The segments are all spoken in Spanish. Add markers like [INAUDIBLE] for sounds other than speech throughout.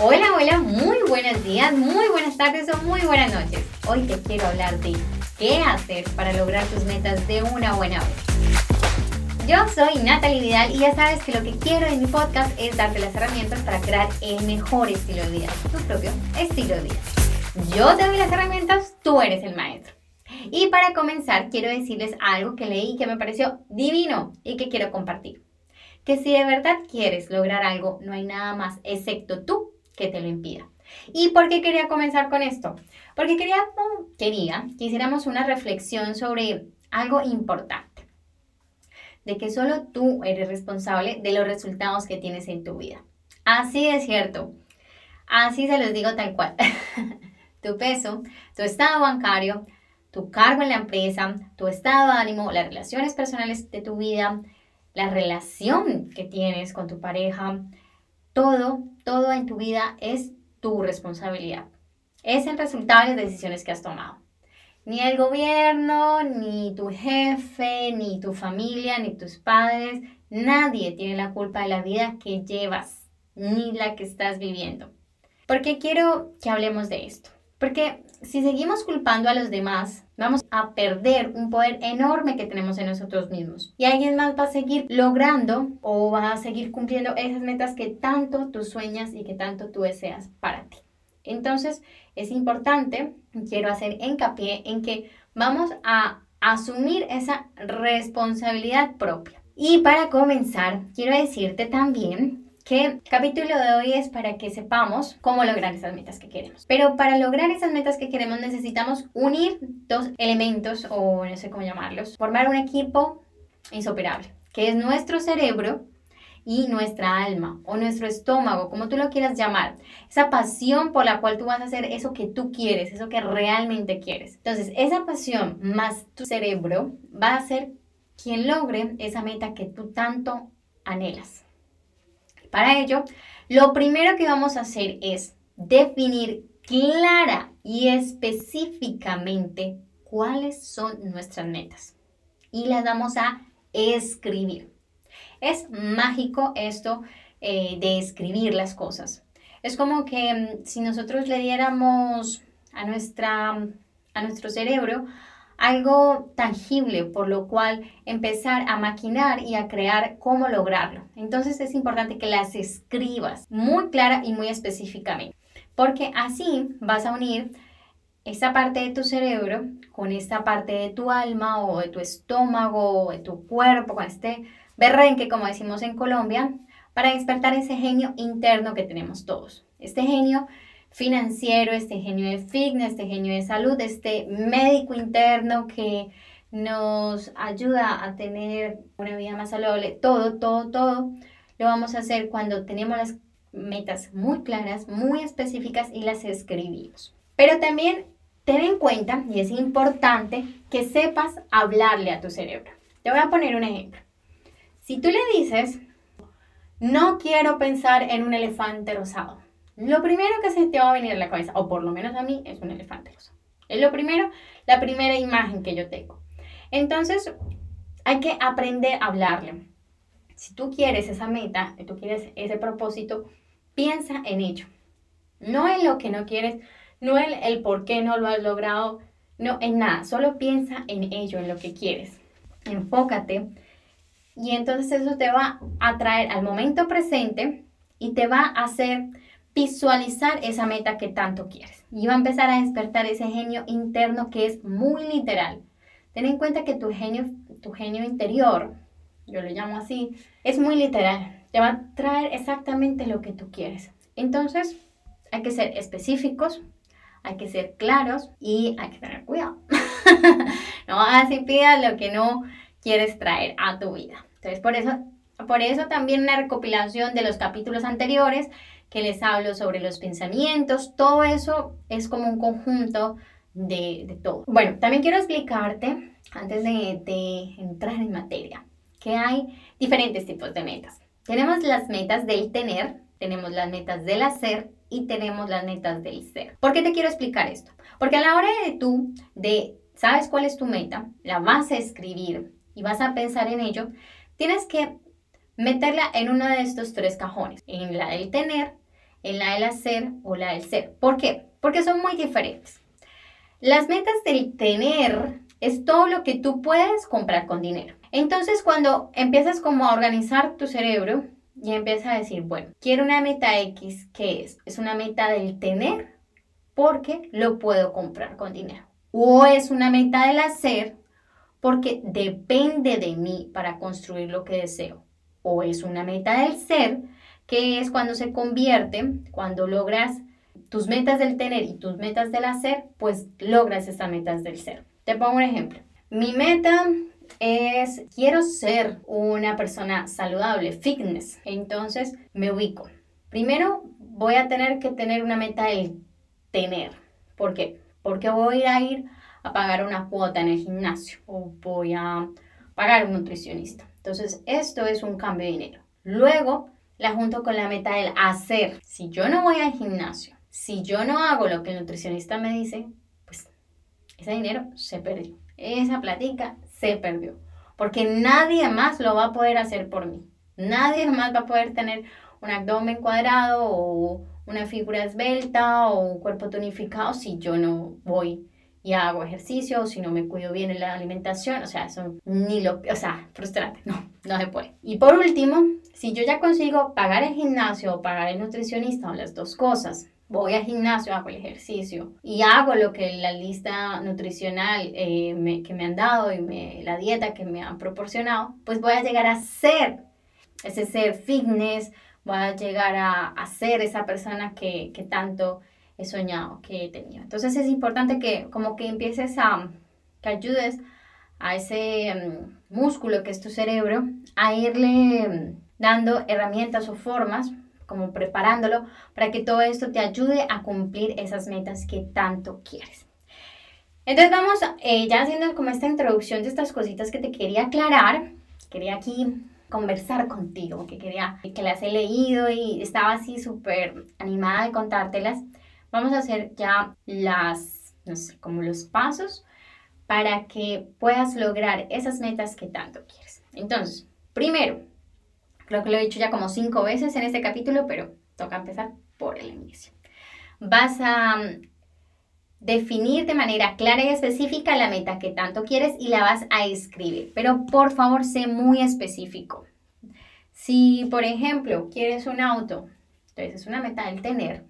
Hola, hola, muy buenos días, muy buenas tardes o muy buenas noches. Hoy te quiero hablar de qué hacer para lograr tus metas de una buena vez. Yo soy Natalie Vidal y ya sabes que lo que quiero en mi podcast es darte las herramientas para crear el mejor estilo de vida, tu propio estilo de vida. Yo te doy las herramientas, tú eres el maestro. Y para comenzar, quiero decirles algo que leí que me pareció divino y que quiero compartir. Que si de verdad quieres lograr algo, no hay nada más excepto tú que te lo impida. ¿Y por qué quería comenzar con esto? Porque quería, quería que hiciéramos una reflexión sobre algo importante. De que solo tú eres responsable de los resultados que tienes en tu vida. Así es cierto. Así se los digo tal cual. [LAUGHS] tu peso, tu estado bancario, tu cargo en la empresa, tu estado de ánimo, las relaciones personales de tu vida, la relación que tienes con tu pareja, todo, todo en tu vida es tu responsabilidad. Es el resultado de las decisiones que has tomado. Ni el gobierno, ni tu jefe, ni tu familia, ni tus padres, nadie tiene la culpa de la vida que llevas, ni la que estás viviendo. ¿Por qué quiero que hablemos de esto? Porque si seguimos culpando a los demás, vamos a perder un poder enorme que tenemos en nosotros mismos. Y alguien más va a seguir logrando o va a seguir cumpliendo esas metas que tanto tú sueñas y que tanto tú deseas para ti. Entonces, es importante, quiero hacer hincapié en que vamos a asumir esa responsabilidad propia. Y para comenzar, quiero decirte también que capítulo de hoy es para que sepamos cómo lograr esas metas que queremos. Pero para lograr esas metas que queremos necesitamos unir dos elementos o no sé cómo llamarlos, formar un equipo insuperable, que es nuestro cerebro y nuestra alma o nuestro estómago, como tú lo quieras llamar, esa pasión por la cual tú vas a hacer eso que tú quieres, eso que realmente quieres. Entonces, esa pasión más tu cerebro va a ser quien logre esa meta que tú tanto anhelas. Para ello, lo primero que vamos a hacer es definir clara y específicamente cuáles son nuestras metas y las vamos a escribir. Es mágico esto eh, de escribir las cosas. Es como que mm, si nosotros le diéramos a, nuestra, a nuestro cerebro algo tangible por lo cual empezar a maquinar y a crear cómo lograrlo. Entonces es importante que las escribas muy clara y muy específicamente, porque así vas a unir esta parte de tu cerebro con esta parte de tu alma o de tu estómago o de tu cuerpo, con este berrenque, como decimos en Colombia, para despertar ese genio interno que tenemos todos. Este genio financiero, este genio de fitness, este genio de salud, este médico interno que nos ayuda a tener una vida más saludable, todo, todo, todo, lo vamos a hacer cuando tenemos las metas muy claras, muy específicas y las escribimos. Pero también ten en cuenta, y es importante, que sepas hablarle a tu cerebro. Te voy a poner un ejemplo. Si tú le dices, no quiero pensar en un elefante rosado, lo primero que se te va a venir a la cabeza, o por lo menos a mí, es un elefante rosa. Es lo primero, la primera imagen que yo tengo. Entonces, hay que aprender a hablarle. Si tú quieres esa meta, si tú quieres ese propósito, piensa en ello. No en lo que no quieres, no en el por qué no lo has logrado, no en nada. Solo piensa en ello, en lo que quieres. Enfócate. Y entonces eso te va a traer al momento presente y te va a hacer visualizar esa meta que tanto quieres. Y va a empezar a despertar ese genio interno que es muy literal. Ten en cuenta que tu genio, tu genio interior, yo lo llamo así, es muy literal. Te va a traer exactamente lo que tú quieres. Entonces, hay que ser específicos, hay que ser claros y hay que tener cuidado. [LAUGHS] no así pidas lo que no quieres traer a tu vida. Entonces, por eso, por eso también una recopilación de los capítulos anteriores que les hablo sobre los pensamientos, todo eso es como un conjunto de, todo. Bueno, también quiero explicarte, antes de, de entrar en materia, que hay diferentes tipos de metas. Tenemos las metas del tener, tenemos las metas del hacer y tenemos las metas del ser. ¿Por qué te quiero explicar esto? Porque a la hora de tú, de, sabes cuál es tu meta, la vas a escribir y vas a pensar en ello, tienes que meterla en uno de estos tres cajones, en la del tener, en la del hacer o la del ser. ¿Por qué? Porque son muy diferentes. Las metas del tener es todo lo que tú puedes comprar con dinero. Entonces, cuando empiezas como a organizar tu cerebro y empiezas a decir, bueno, quiero una meta X, ¿qué es? Es una meta del tener porque lo puedo comprar con dinero. O es una meta del hacer porque depende de mí para construir lo que deseo. O es una meta del ser, que es cuando se convierte, cuando logras tus metas del tener y tus metas del hacer, pues logras esas metas del ser. Te pongo un ejemplo. Mi meta es, quiero ser una persona saludable, fitness. Entonces me ubico. Primero voy a tener que tener una meta del tener. ¿Por qué? Porque voy a ir a pagar una cuota en el gimnasio o voy a pagar un nutricionista. Entonces, esto es un cambio de dinero. Luego, la junto con la meta del hacer. Si yo no voy al gimnasio, si yo no hago lo que el nutricionista me dice, pues ese dinero se perdió. Esa platica se perdió. Porque nadie más lo va a poder hacer por mí. Nadie más va a poder tener un abdomen cuadrado o una figura esbelta o un cuerpo tonificado si yo no voy y hago ejercicio, si no me cuido bien en la alimentación, o sea, eso ni lo, o sea, frustrante, no, no se puede. Y por último, si yo ya consigo pagar el gimnasio o pagar el nutricionista o las dos cosas, voy al gimnasio, hago el ejercicio y hago lo que la lista nutricional eh, que me han dado y me, la dieta que me han proporcionado, pues voy a llegar a ser ese ser fitness, voy a llegar a, a ser esa persona que tanto he soñado, que he tenido. Entonces es importante que como que empieces a, que ayudes a ese mm, músculo que es tu cerebro, a irle mm, dando herramientas o formas, como preparándolo, para que todo esto te ayude a cumplir esas metas que tanto quieres. Entonces vamos eh, ya haciendo como esta introducción de estas cositas que te quería aclarar, quería aquí conversar contigo, que quería que las he leído y estaba así súper animada de contártelas. Vamos a hacer ya las, no sé, como los pasos para que puedas lograr esas metas que tanto quieres. Entonces, primero, creo que lo he dicho ya como cinco veces en este capítulo, pero toca empezar por el inicio. Vas a mm, definir de manera clara y específica la meta que tanto quieres y la vas a escribir. Pero por favor, sé muy específico. Si, por ejemplo, quieres un auto, entonces es una meta del tener,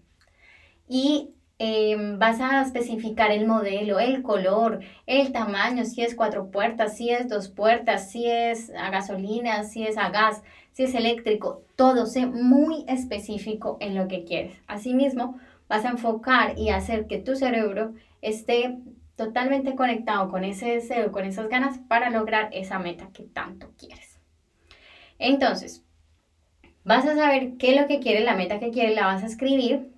y em, vas a especificar el modelo, el color, el tamaño, si es cuatro puertas, si es dos puertas, si es a gasolina, si es a gas, si es eléctrico, todo, sé muy específico en lo que quieres. Asimismo, vas a enfocar y hacer que tu cerebro esté totalmente conectado con ese deseo, con esas ganas para lograr esa meta que tanto quieres. Entonces, vas a saber qué es lo que quieres, la meta que quieres, la vas a escribir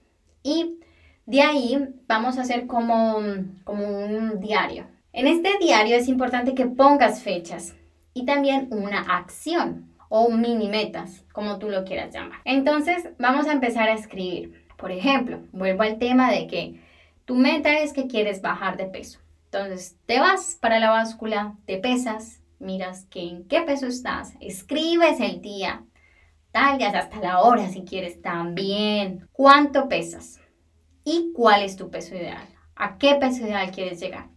y de ahí vamos a hacer como, como un diario. En este diario es importante que pongas fechas y también una acción o mini metas, como tú lo quieras llamar. Entonces vamos a empezar a escribir. Por ejemplo, vuelvo al tema de que tu meta es que quieres bajar de peso. Entonces te vas para la báscula, te pesas, miras en qué peso estás, escribes el día, tal, hasta la hora si quieres también. ¿Cuánto pesas? ¿Y cuál es tu peso ideal? ¿A qué peso ideal quieres llegar?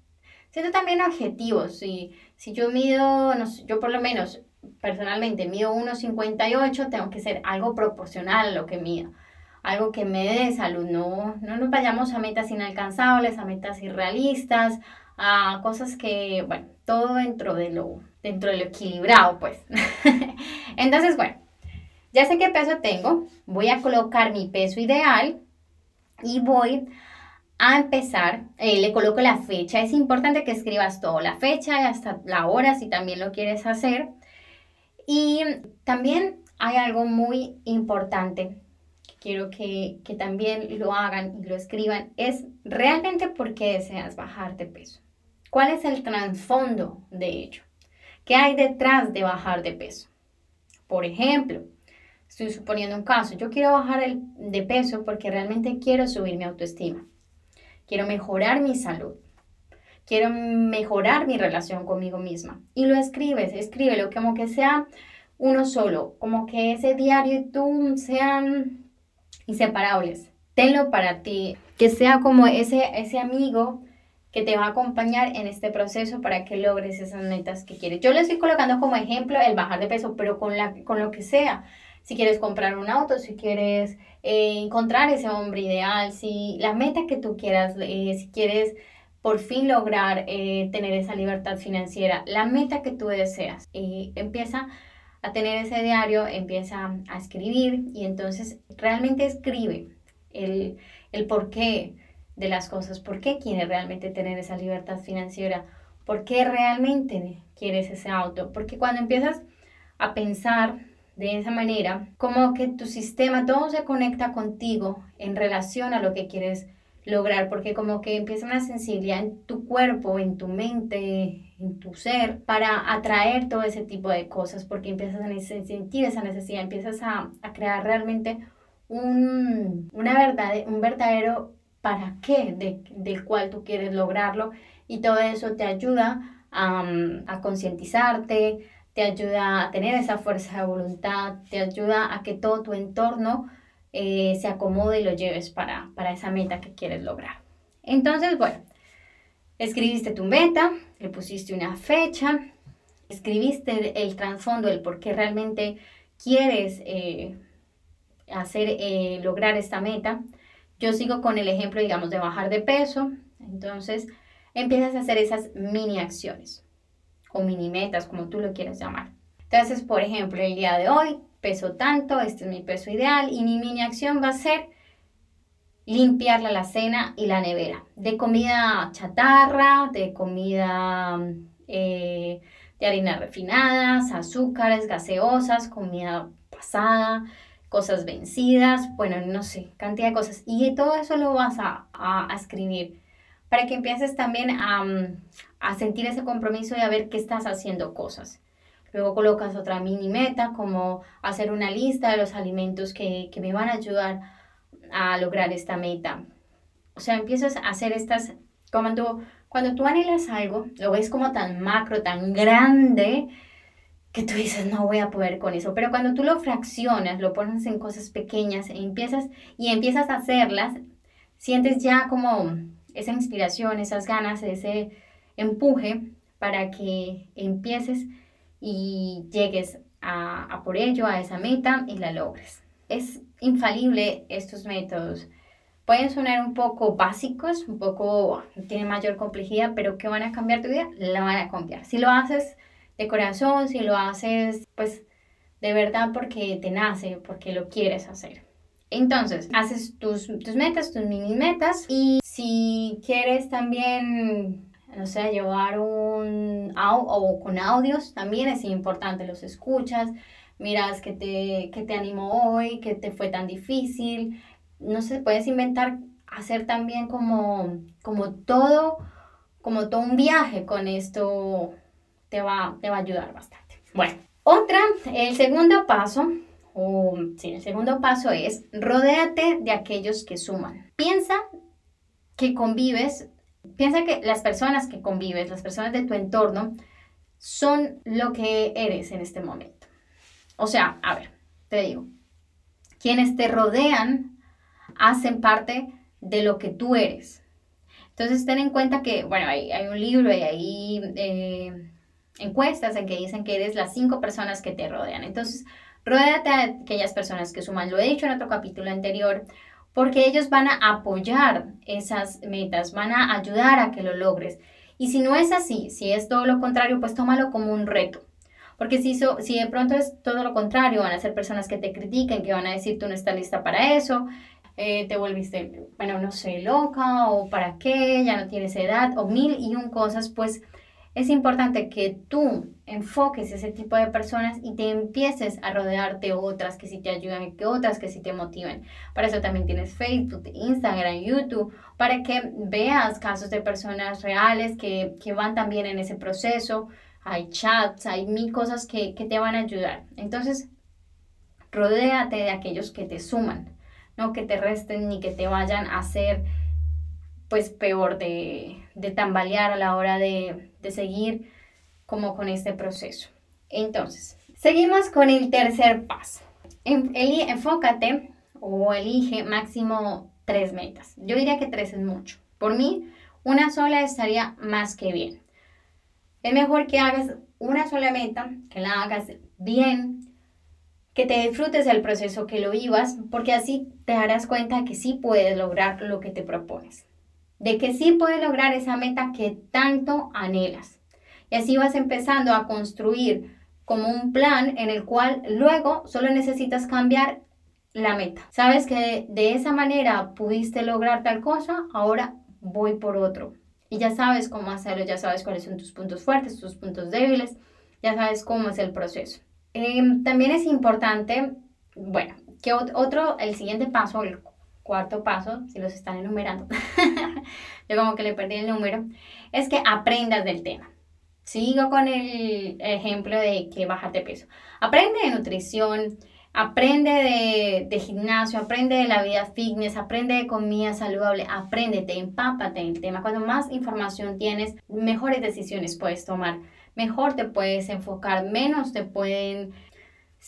Siendo también objetivos. Si, si yo mido, no sé, yo por lo menos personalmente mido 1,58, tengo que ser algo proporcional a lo que mido. Algo que me dé salud. No, no nos vayamos a metas inalcanzables, a metas irrealistas, a cosas que, bueno, todo dentro de lo, dentro de lo equilibrado, pues. [LAUGHS] Entonces, bueno, ya sé qué peso tengo, voy a colocar mi peso ideal y voy a empezar, eh, le coloco la fecha, es importante que escribas todo, la fecha y hasta la hora si también lo quieres hacer. Y también hay algo muy importante que quiero que, que también lo hagan y lo escriban, es realmente por qué deseas bajar de peso. ¿Cuál es el trasfondo de ello? ¿Qué hay detrás de bajar de peso? Por ejemplo, Estoy suponiendo un caso. Yo quiero bajar el, de peso porque realmente quiero subir mi autoestima. Quiero mejorar mi salud. Quiero mejorar mi relación conmigo misma. Y lo escribes, escríbelo como que sea uno solo, como que ese diario y tú sean inseparables. Tenlo para ti, que sea como ese, ese amigo que te va a acompañar en este proceso para que logres esas metas que quieres. Yo le estoy colocando como ejemplo el bajar de peso, pero con, la, con lo que sea. Si quieres comprar un auto, si quieres eh, encontrar ese hombre ideal, si la meta que tú quieras, eh, si quieres por fin lograr eh, tener esa libertad financiera, la meta que tú deseas, empieza a tener ese diario, empieza a escribir y entonces realmente escribe el, el porqué de las cosas, por qué quieres realmente tener esa libertad financiera, por qué realmente quieres ese auto, porque cuando empiezas a pensar de esa manera, como que tu sistema, todo se conecta contigo en relación a lo que quieres lograr, porque como que empieza una sensibilidad en tu cuerpo, en tu mente, en tu ser, para atraer todo ese tipo de cosas, porque empiezas a sentir esa necesidad, empiezas a, a crear realmente un, una verdad, un verdadero para qué de, del cual tú quieres lograrlo y todo eso te ayuda a, a concientizarte, te ayuda a tener esa fuerza de voluntad, te ayuda a que todo tu entorno eh, se acomode y lo lleves para, para esa meta que quieres lograr. Entonces, bueno, escribiste tu meta, le pusiste una fecha, escribiste el, trasfondo, el por qué realmente quieres eh, hacer, eh, lograr esta meta. Yo sigo con el ejemplo, digamos, de bajar de peso. Entonces, empiezas a hacer esas mini acciones o mini metas, como tú lo quieres llamar. Entonces, por ejemplo, el día de hoy peso tanto, este es mi peso ideal y mi mini acción va a ser limpiar la alacena y la nevera de comida chatarra, de comida eh, de harinas refinadas, azúcares, gaseosas, comida pasada, cosas vencidas, bueno, no sé, cantidad de cosas. Y todo eso lo vas a, a escribir para que empieces también a, a sentir ese compromiso y a ver qué estás haciendo cosas. Luego colocas otra mini meta como hacer una lista de los alimentos que, que me van a ayudar a lograr esta meta. O sea, empiezas a hacer estas, cuando, cuando tú anhelas algo, lo ves como tan macro, tan grande, que tú dices, no voy a poder con eso. Pero cuando tú lo fraccionas, lo pones en cosas pequeñas e empiezas, y empiezas a hacerlas, sientes ya como esa inspiración, esas ganas, ese empuje para que empieces y llegues a, por ello, a esa meta y la logres. Es infalible estos métodos. Pueden sonar un poco básicos, un poco, tienen mayor complejidad, pero que van a cambiar tu vida, la van a cambiar. Si lo haces de corazón, si lo haces, pues, de verdad porque te nace, porque lo quieres hacer. Entonces, haces tus, tus metas, tus mini metas y si quieres también no sé, llevar un o con audios también es importante, los escuchas, miras que te, te animó hoy, que te fue tan difícil, no sé, puedes inventar, hacer también como, como todo, como todo un viaje con esto, te va, te va a ayudar bastante. Bueno, otra, el segundo paso, o sí, el segundo paso es rodéate de aquellos que suman. Piensa que convives Piensa que las personas que convives, las personas de tu entorno, son lo que eres en este momento. O sea, a ver, te digo, quienes te rodean hacen parte de lo que tú eres. Entonces, ten en cuenta que, bueno, hay, un libro y hay eh, encuestas en que dicen que eres las cinco personas que te rodean. Entonces, rodéate a aquellas personas que suman. Lo he dicho en otro capítulo anterior porque ellos van a apoyar esas metas, van a ayudar a que lo logres. Y si no es así, si es todo lo contrario, pues tómalo como un reto. Porque si, si de pronto es todo lo contrario, van a ser personas que te critiquen, que van a decir tú no estás lista para eso, eh, te volviste, bueno, no sé, loca o para qué, ya no tienes edad o mil y un cosas, pues es importante que tú enfoques ese tipo de personas y te empieces a rodearte otras que sí te ayudan y que otras que sí te motiven. Para eso también tienes Facebook, Instagram, YouTube, para que veas casos de personas reales que, van también en ese proceso. Hay chats, hay mil cosas que, te van a ayudar. Entonces, rodéate de aquellos que te suman, no que te resten ni que te vayan a hacer pues peor de, de tambalear a la hora de, de seguir como con este proceso. Entonces, seguimos con el tercer paso. Enfócate o elige máximo tres metas. Yo diría que tres es mucho. Por mí, una sola estaría más que bien. Es mejor que hagas una sola meta, que la hagas bien, que te disfrutes del proceso, que lo vivas, porque así te darás cuenta que sí puedes lograr lo que te propones. De que sí puedes lograr esa meta que tanto anhelas. Y así vas empezando a construir como un plan en el cual luego solo necesitas cambiar la meta. Sabes que de esa manera pudiste lograr tal cosa, ahora voy por otro. Y ya sabes cómo hacerlo, ya sabes cuáles son tus puntos fuertes, tus puntos débiles, ya sabes cómo es el proceso. Em, también es importante, bueno, que otro, el siguiente paso, cuarto paso, si los están enumerando, [LAUGHS] yo como que le perdí el número, es que aprendas del tema. Sigo con el ejemplo de que bajarte peso. Aprende de nutrición, aprende de, de, gimnasio, aprende de la vida fitness, aprende de comida saludable, apréndete, empápate en el tema. Cuando más información tienes, mejores decisiones puedes tomar, mejor te puedes enfocar, menos te pueden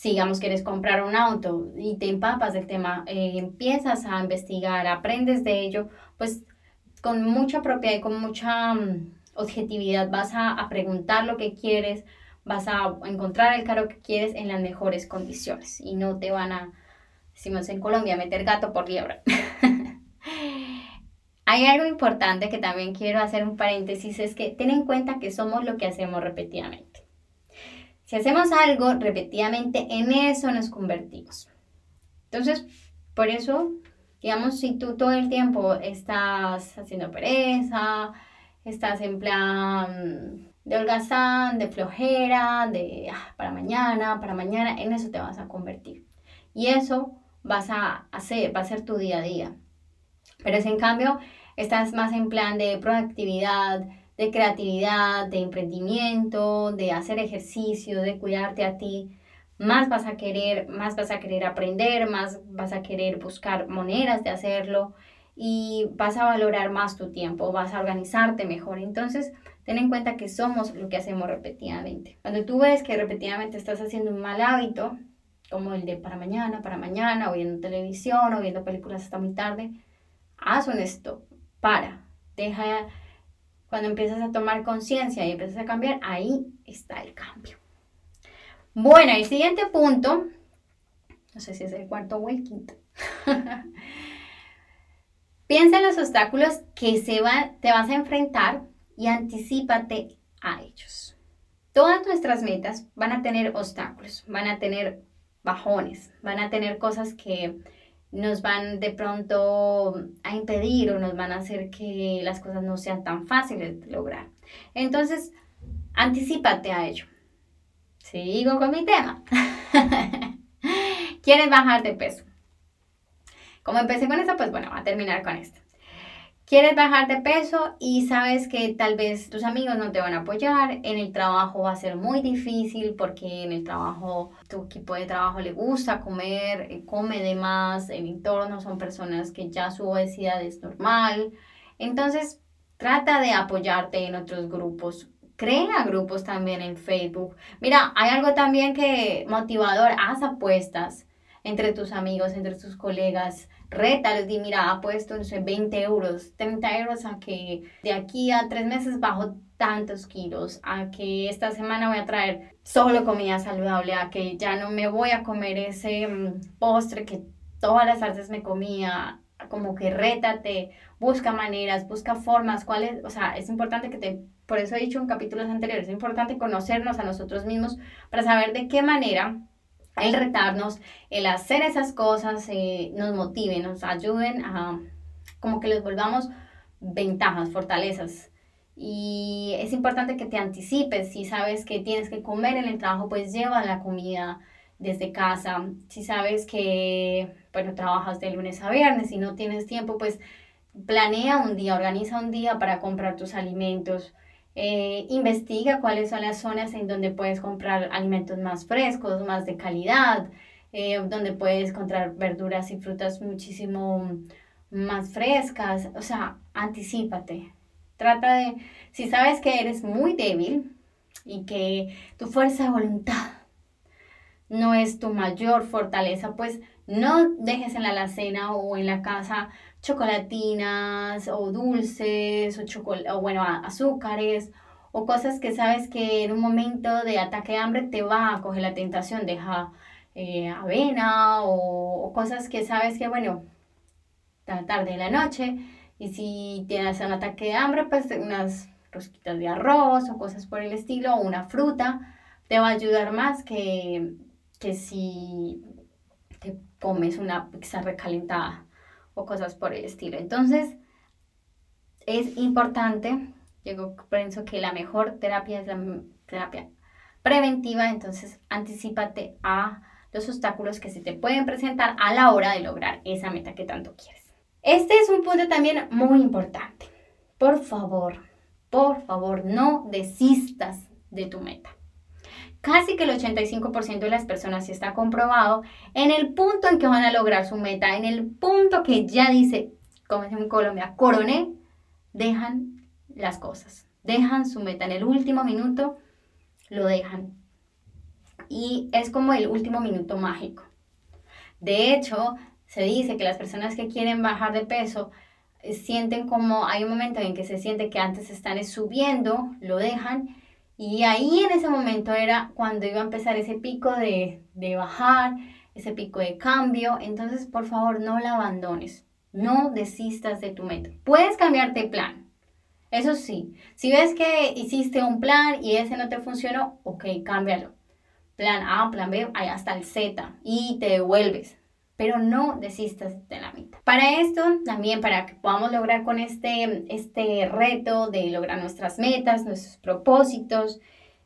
digamos quieres comprar un auto y te empapas del tema, eh, empiezas a investigar, aprendes de ello, pues con mucha propiedad y con mucha mm, objetividad, vas a, preguntar lo que quieres, vas a encontrar el carro que quieres en las mejores condiciones y no te van a, decimos en Colombia, meter gato por liebre. [LAUGHS] Hay algo importante que también quiero hacer un paréntesis, es que ten en cuenta que somos lo que hacemos repetidamente. Si hacemos algo repetidamente, en eso nos convertimos. Entonces, por eso, digamos, si tú todo el tiempo estás haciendo pereza, estás en plan de holgazán, de flojera, de ah, para mañana, para mañana, en eso te vas a convertir. Y eso vas a hacer, va a ser tu día a día. Pero si en cambio estás más en plan de proactividad, de creatividad, de emprendimiento, de hacer ejercicio, de cuidarte a ti, más vas a querer, más vas a querer aprender, más vas a querer buscar maneras de hacerlo y vas a valorar más tu tiempo, vas a organizarte mejor. Entonces, ten en cuenta que somos lo que hacemos repetidamente. Cuando tú ves que repetidamente estás haciendo un mal hábito, como el de para mañana, para mañana, o viendo televisión, o viendo películas hasta muy tarde, haz un stop, para, deja, cuando empiezas a tomar conciencia y empiezas a cambiar, ahí está el cambio. Bueno, el siguiente punto, no sé si es el cuarto o el quinto. [LAUGHS] Piensa en los obstáculos que se te vas a enfrentar y anticipate a ellos. Todas nuestras metas van a tener obstáculos, van a tener bajones, van a tener cosas que nos van de pronto a impedir o nos van a hacer que las cosas no sean tan fáciles de lograr. Entonces, anticipate a ello. Sigo con mi tema. [LAUGHS] ¿Quieres bajar de peso? Como empecé con esto, pues bueno, voy a terminar con esto. Quieres bajar de peso y sabes que tal vez tus amigos no te van a apoyar, en el trabajo va a ser muy difícil porque en el trabajo, tu equipo de trabajo le gusta comer, eh, come de más, el entorno son personas que ya su obesidad es normal. Entonces, trata de apoyarte en otros grupos. Crea grupos también en Facebook. Mira, hay algo también que motivador, haz apuestas entre tus amigos, entre tus colegas rétalos, di, mira, ha puesto, no sé, 20 euros, 30 euros a que de aquí a tres meses bajo tantos kilos, a que esta semana voy a traer solo comida saludable, a que ya no me voy a comer ese mm, postre que todas las tardes me comía, como que rétate, busca maneras, busca formas, cuáles, o sea, es importante que te, por eso he dicho en capítulos anteriores, es importante conocernos a nosotros mismos para saber de qué manera el retarnos, el hacer esas cosas eh, nos motiven, nos ayuden a como que les volvamos ventajas, fortalezas. Y es importante que te anticipes, si sabes que tienes que comer en el trabajo, pues lleva la comida desde casa. Si sabes que, bueno, trabajas de lunes a viernes y no tienes tiempo, pues planea un día, organiza un día para comprar tus alimentos. Eh, investiga cuáles son las zonas en donde puedes comprar alimentos más frescos, más de calidad, eh, donde puedes encontrar verduras y frutas muchísimo más frescas. O sea, anticipate. Trata de, si sabes que eres muy débil y que tu fuerza de voluntad no es tu mayor fortaleza, pues No dejes en la alacena o en la casa chocolatinas o dulces o, o bueno, azúcares o cosas que sabes que en un momento de ataque de hambre te va a coger la tentación, deja eh, avena o, cosas que sabes que, bueno, tarde de la noche y si tienes un ataque de hambre, pues unas rosquitas de arroz o cosas por el estilo o una fruta te va a ayudar más que, que si te comes una pizza recalentada o cosas por el estilo. Entonces, es importante, yo pienso que la mejor terapia es la terapia preventiva, entonces anticipate a los obstáculos que se te pueden presentar a la hora de lograr esa meta que tanto quieres. Este es un punto también muy importante. Por favor, por favor, no desistas de tu meta. Casi que el 85% de las personas, si está comprobado, en el punto en que van a lograr su meta, en el punto que ya dice, como decimos en Colombia, coroné, dejan las cosas, dejan su meta. En el último minuto lo dejan. Y es como el último minuto mágico. De hecho, se dice que las personas que quieren bajar de peso eh, sienten como hay un momento en que se siente que antes están subiendo, lo dejan y ahí en ese momento era cuando iba a empezar ese pico de, de bajar, ese pico de cambio. Entonces, por favor, no la abandones. No desistas de tu meta. Puedes cambiarte de plan. Eso sí, si ves que hiciste un plan y ese no te funcionó, ok, cámbialo. Plan A, plan B, hasta el Z y te devuelves pero no desistas de la meta. Para esto, también para que podamos lograr con este, este reto de lograr nuestras metas, nuestros propósitos,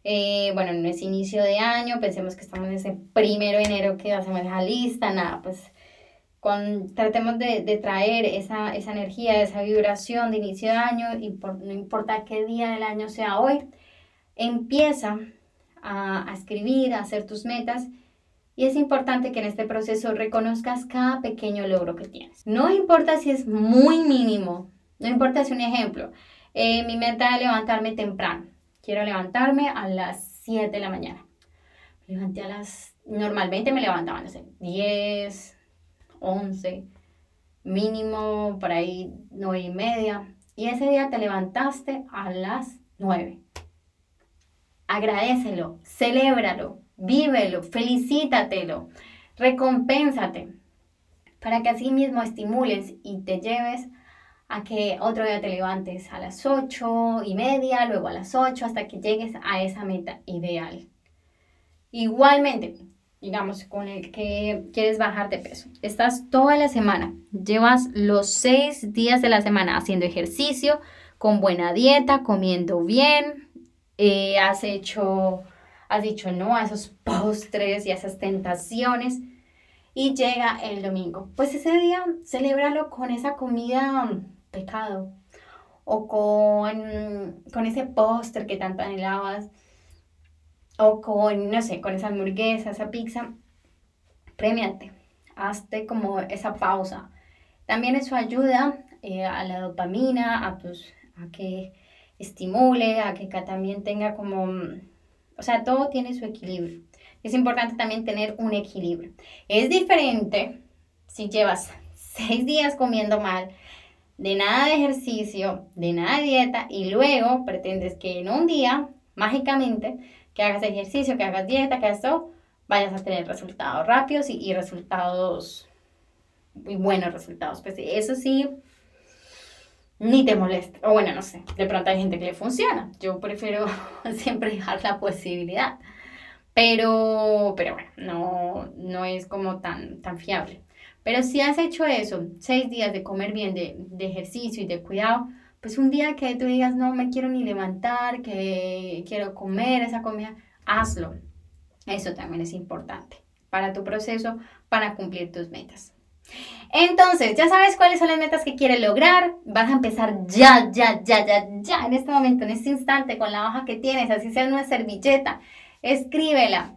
eh, bueno, no es inicio de año, pensemos que estamos en ese primero de enero que hacemos la lista, nada, pues con, tratemos de, de traer esa, esa, energía, esa vibración de inicio de año, y no importa qué día del año sea hoy, empieza a, a escribir, a hacer tus metas y es importante que en este proceso reconozcas cada pequeño logro que tienes. No importa si es muy mínimo, no importa si un ejemplo, eh, mi meta es levantarme temprano. Quiero levantarme a las 7 de la mañana. Levanté a las... Normalmente me levantaba, no sé, 10, 11, mínimo por ahí 9 y media. Y ese día te levantaste a las 9. Agradecelo, celébralo, vívelo, felicítatelo, recompénsate, para que así mismo estimules y te lleves a que otro día te levantes a las ocho y media, luego a las 8, hasta que llegues a esa meta ideal. Igualmente, digamos, con el que quieres bajar de peso. Estás toda la semana, llevas los seis días de la semana haciendo ejercicio, con buena dieta, comiendo bien, eh, has hecho has dicho no a esos postres y a esas tentaciones y llega el domingo. Pues ese día celébralo con esa comida mm, pecado o con, con ese postre que tanto anhelabas o con, no sé, con esa hamburguesa, esa pizza. Premiate, hazte como esa pausa. También eso ayuda eh, a la dopamina, a, tus, a que estimule, a que también tenga como mm, o sea, todo tiene su equilibrio. Es importante también tener un equilibrio. Es diferente si llevas seis días comiendo mal, de nada de ejercicio, de nada de dieta, y luego pretendes que en un día, mágicamente, que hagas ejercicio, que hagas dieta, que hagas todo, vayas a tener resultados rápidos y, resultados, muy buenos resultados. Pues eso sí, ni te molesta. O bueno, no sé, de pronto hay gente que le funciona. Yo prefiero [LAUGHS] siempre dejar la posibilidad. Pero, pero bueno, no, no es como tan, tan fiable. Pero si has hecho eso, seis días de comer bien, de, de ejercicio y de cuidado, pues un día que tú digas, no me quiero ni levantar, que quiero comer esa comida, hazlo. Eso también es importante para tu proceso, para cumplir tus metas. Entonces, ya sabes cuáles son las metas que quieres lograr. Vas a empezar ya, ya, ya, ya, ya, en este momento, en este instante, con la hoja que tienes, así sea una servilleta. Escríbela.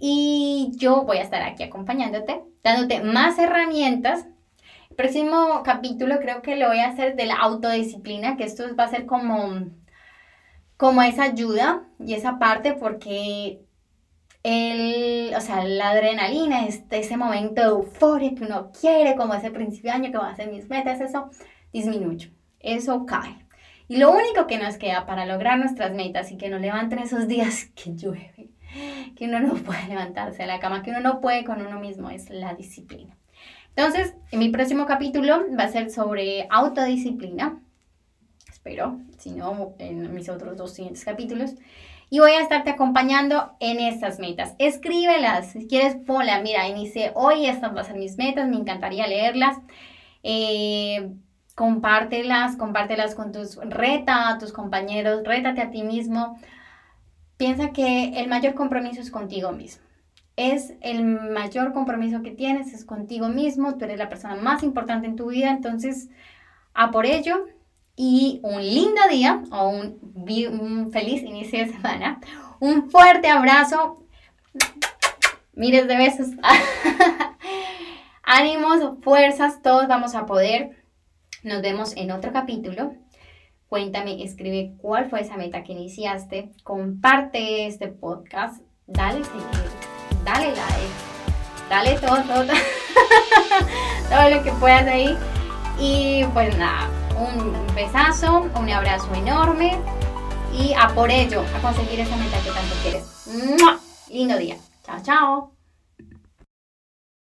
Y yo voy a estar aquí acompañándote, dándote más herramientas. El próximo capítulo creo que lo voy a hacer de la autodisciplina, que esto va a ser como, como esa ayuda y esa parte, porque el, o sea, la adrenalina, este, ese momento de que uno quiere, como ese principio de año que va a hacer mis metas, eso disminuye, eso cae. Y lo único que nos queda para lograr nuestras metas y que nos levanten esos días que llueve, que uno no puede levantarse de la cama, que uno no puede con uno mismo, es la disciplina. Entonces, en mi próximo capítulo va a ser sobre autodisciplina. Espero, si no, en mis otros dos siguientes capítulos y voy a estarte acompañando en estas metas. Escríbelas, si quieres ponla, mira, inicie hoy, estas van a mis metas, me encantaría leerlas. Eh, compártelas, compártelas con tus, reta a tus compañeros, rétate a ti mismo. Piensa que el mayor compromiso es contigo mismo. Es el mayor compromiso que tienes, es contigo mismo, tú eres la persona más importante en tu vida, entonces a por ello y un lindo día o un, feliz inicio de semana. Un fuerte abrazo. Miles de besos. [LAUGHS] Ánimos, fuerzas, todos vamos a poder. Nos vemos en otro capítulo. Cuéntame, escribe cuál fue esa meta que iniciaste. Comparte este podcast. Dale seguir. Dale like. Dale todo, todo, todo [LAUGHS] lo que puedas ahí. Y pues nada un besazo, un abrazo enorme y a por ello, a conseguir esa meta que tanto quieres. Lindo día. Chao, chao.